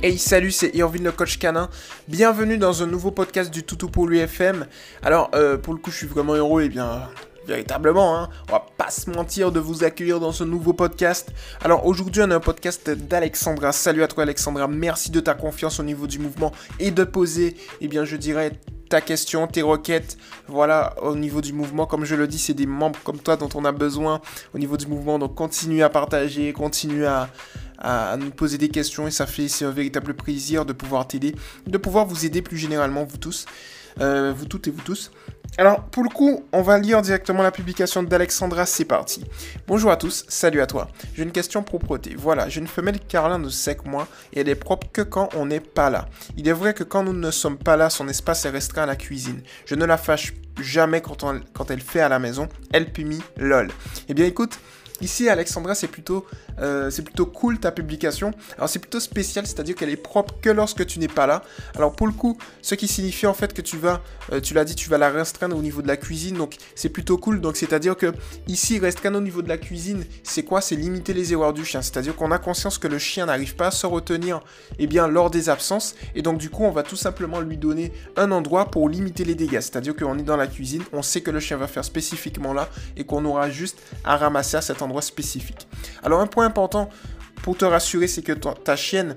Hey salut, c'est Irvine le coach canin. Bienvenue dans un nouveau podcast du Toutou pour l'UFM. Alors euh, pour le coup je suis vraiment heureux et bien véritablement, hein, on va pas se mentir de vous accueillir dans ce nouveau podcast. Alors aujourd'hui on a un podcast d'Alexandra. Salut à toi Alexandra, merci de ta confiance au niveau du mouvement et de poser, eh bien je dirais ta question, tes requêtes, voilà, au niveau du mouvement. Comme je le dis, c'est des membres comme toi dont on a besoin au niveau du mouvement. Donc continue à partager, continue à, à, nous poser des questions et ça fait c'est un véritable plaisir de pouvoir t'aider, de pouvoir vous aider plus généralement vous tous, euh, vous toutes et vous tous. Alors pour le coup, on va lire directement la publication d'Alexandra, c'est parti. Bonjour à tous, salut à toi. J'ai une question propreté. Voilà, j'ai une femelle Carlin de 5 mois et elle est propre que quand on n'est pas là. Il est vrai que quand nous ne sommes pas là, son espace est restreint à la cuisine. Je ne la fâche jamais quand, quand elle fait à la maison. Elle pumie lol. Eh bien écoute, Ici, Alexandra, c'est plutôt, euh, c'est plutôt cool ta publication. Alors, c'est plutôt spécial, c'est-à-dire qu'elle est propre que lorsque tu n'es pas là. Alors, pour le coup, ce qui signifie en fait que tu vas, euh, tu l'as dit, tu vas la restreindre au niveau de la cuisine. Donc, c'est plutôt cool. Donc, c'est-à-dire que ici, restreindre au niveau de la cuisine, c'est quoi? C'est limiter les erreurs du chien. C'est-à-dire qu'on a conscience que le chien n'arrive pas à se retenir, eh bien, lors des absences. Et donc, du coup, on va tout simplement lui donner un endroit pour limiter les dégâts. C'est-à-dire qu'on est dans la cuisine, on sait que le chien va faire spécifiquement là et qu'on aura juste à ramasser à cet endroit spécifique. Alors un point important pour te rassurer, c'est que ta chienne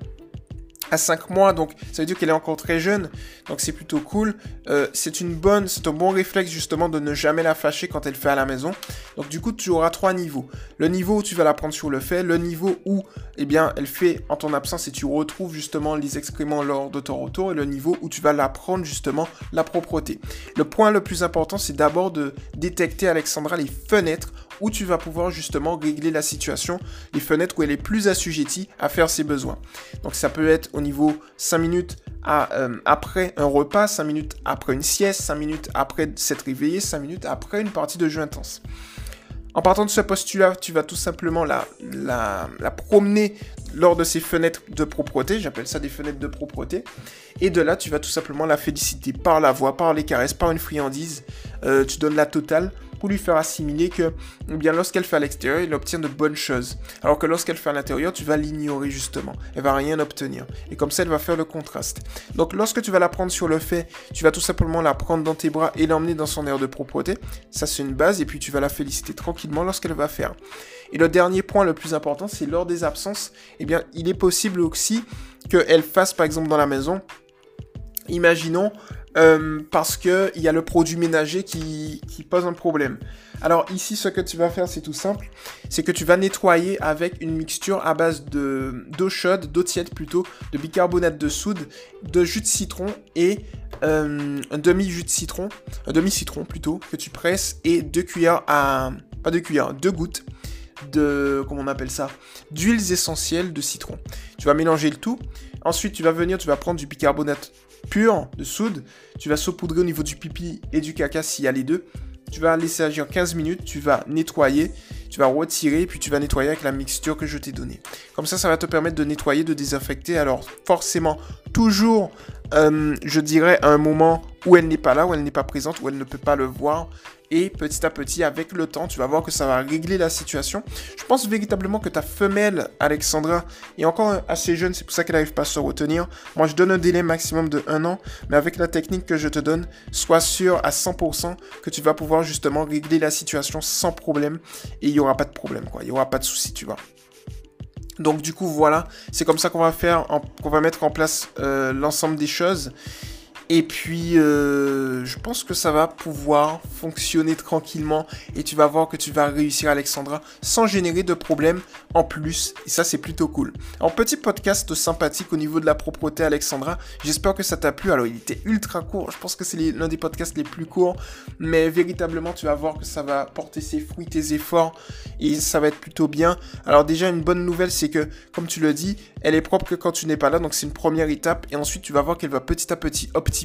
à 5 mois, donc ça veut dire qu'elle est encore très jeune, donc c'est plutôt cool. Euh, c'est une bonne, c'est un bon réflexe justement de ne jamais la fâcher quand elle fait à la maison. Donc du coup, tu auras trois niveaux. Le niveau où tu vas la prendre sur le fait, le niveau où, eh bien, elle fait en ton absence et tu retrouves justement les excréments lors de ton retour, et le niveau où tu vas la prendre justement la propreté. Le point le plus important, c'est d'abord de détecter, Alexandra, les fenêtres où tu vas pouvoir justement régler la situation, les fenêtres où elle est plus assujettie à faire ses besoins. Donc ça peut être au niveau 5 minutes euh, après un repas, 5 minutes après une sieste, 5 minutes après s'être réveillé, 5 minutes après une partie de jeu intense. En partant de ce postulat, tu vas tout simplement la, promener lors de ces fenêtres de propreté, j'appelle ça des fenêtres de propreté, et de là, tu vas tout simplement la féliciter par la voix, par les caresses, par une friandise, euh, tu donnes la totale pour lui faire assimiler que bien lorsqu'elle fait à l'extérieur, elle obtient de bonnes choses. Alors que lorsqu'elle fait à l'intérieur, tu vas l'ignorer justement. Elle va rien obtenir. Et comme ça, elle va faire le contraste. Donc lorsque tu vas la prendre sur le fait, tu vas tout simplement la prendre dans tes bras et l'emmener dans son air de propreté. Ça, c'est une base. Et puis tu vas la féliciter tranquillement lorsqu'elle va faire. Et le dernier point le plus important, c'est lors des absences. Eh bien, il est possible aussi qu'elle fasse, par exemple, dans la maison, imaginons, euh, parce qu'il y a le produit ménager qui, pose un problème. Alors ici, ce que tu vas faire, c'est tout simple. C'est que tu vas nettoyer avec une mixture à base d'eau chaude, d'eau tiède plutôt, de bicarbonate de soude, de jus de citron et euh, un demi-jus de citron, un demi-citron plutôt, que tu presses et deux cuillères à... pas deux cuillères, deux gouttes de... comment on appelle ça D'huiles essentielles de citron. Tu vas mélanger le tout. Ensuite, tu vas venir, tu vas prendre du bicarbonate pur de soude. Tu vas saupoudrer au niveau du pipi et du caca s'il y a les deux. Tu vas laisser agir 15 minutes, tu vas nettoyer, tu vas retirer, puis tu vas nettoyer avec la mixture que je t'ai donnée. Comme ça, ça va te permettre de nettoyer, de désinfecter. Alors forcément, toujours, euh, je dirais, à un moment où elle n'est pas là, où elle n'est pas présente, où elle ne peut pas le voir. Et petit à petit, avec le temps, tu vas voir que ça va régler la situation. Je pense véritablement que ta femelle, Alexandra, est encore assez jeune, c'est pour ça qu'elle n'arrive pas à se retenir. Moi, je donne un délai maximum de un an, mais avec la technique que je te donne, sois sûr à 100% que tu vas pouvoir justement régler la situation sans problème. Et il n'y aura pas de problème, quoi. Il n'y aura pas de souci, tu vois. Donc du coup voilà, c'est comme ça qu'on va faire, qu'on va mettre en place euh, l'ensemble des choses. Et puis, euh, je pense que ça va pouvoir fonctionner tranquillement et tu vas voir que tu vas réussir, Alexandra, sans générer de problèmes en plus. Et ça, c'est plutôt cool. En petit podcast sympathique au niveau de la propreté, Alexandra. J'espère que ça t'a plu. Alors, il était ultra court. Je pense que c'est l'un des podcasts les plus courts. Mais véritablement, tu vas voir que ça va porter ses fruits, tes efforts. Et ça va être plutôt bien. Alors, déjà, une bonne nouvelle, c'est que, comme tu le dis, elle est propre que quand tu n'es pas là. Donc, c'est une première étape. Et ensuite, tu vas voir qu'elle va petit à petit optimiser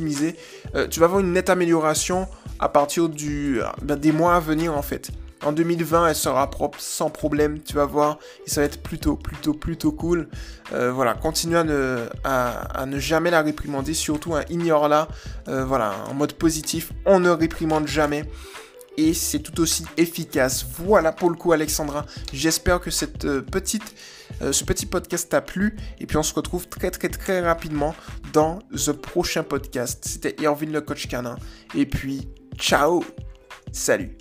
euh, tu vas avoir une nette amélioration à partir du, ben, des mois à venir en fait. En 2020, elle sera propre sans problème, tu vas voir, et ça va être plutôt, plutôt, plutôt cool. Euh, voilà, continue à ne, jamais la réprimander, surtout ignore-la, euh, voilà, en mode positif, on ne réprimande jamais. Et c'est tout aussi efficace. Voilà pour le coup Alexandra. J'espère que euh, euh, ce petit podcast t'a plu et puis on se retrouve très très très rapidement dans le prochain podcast. C'était Irvin le coach canin et puis ciao, salut.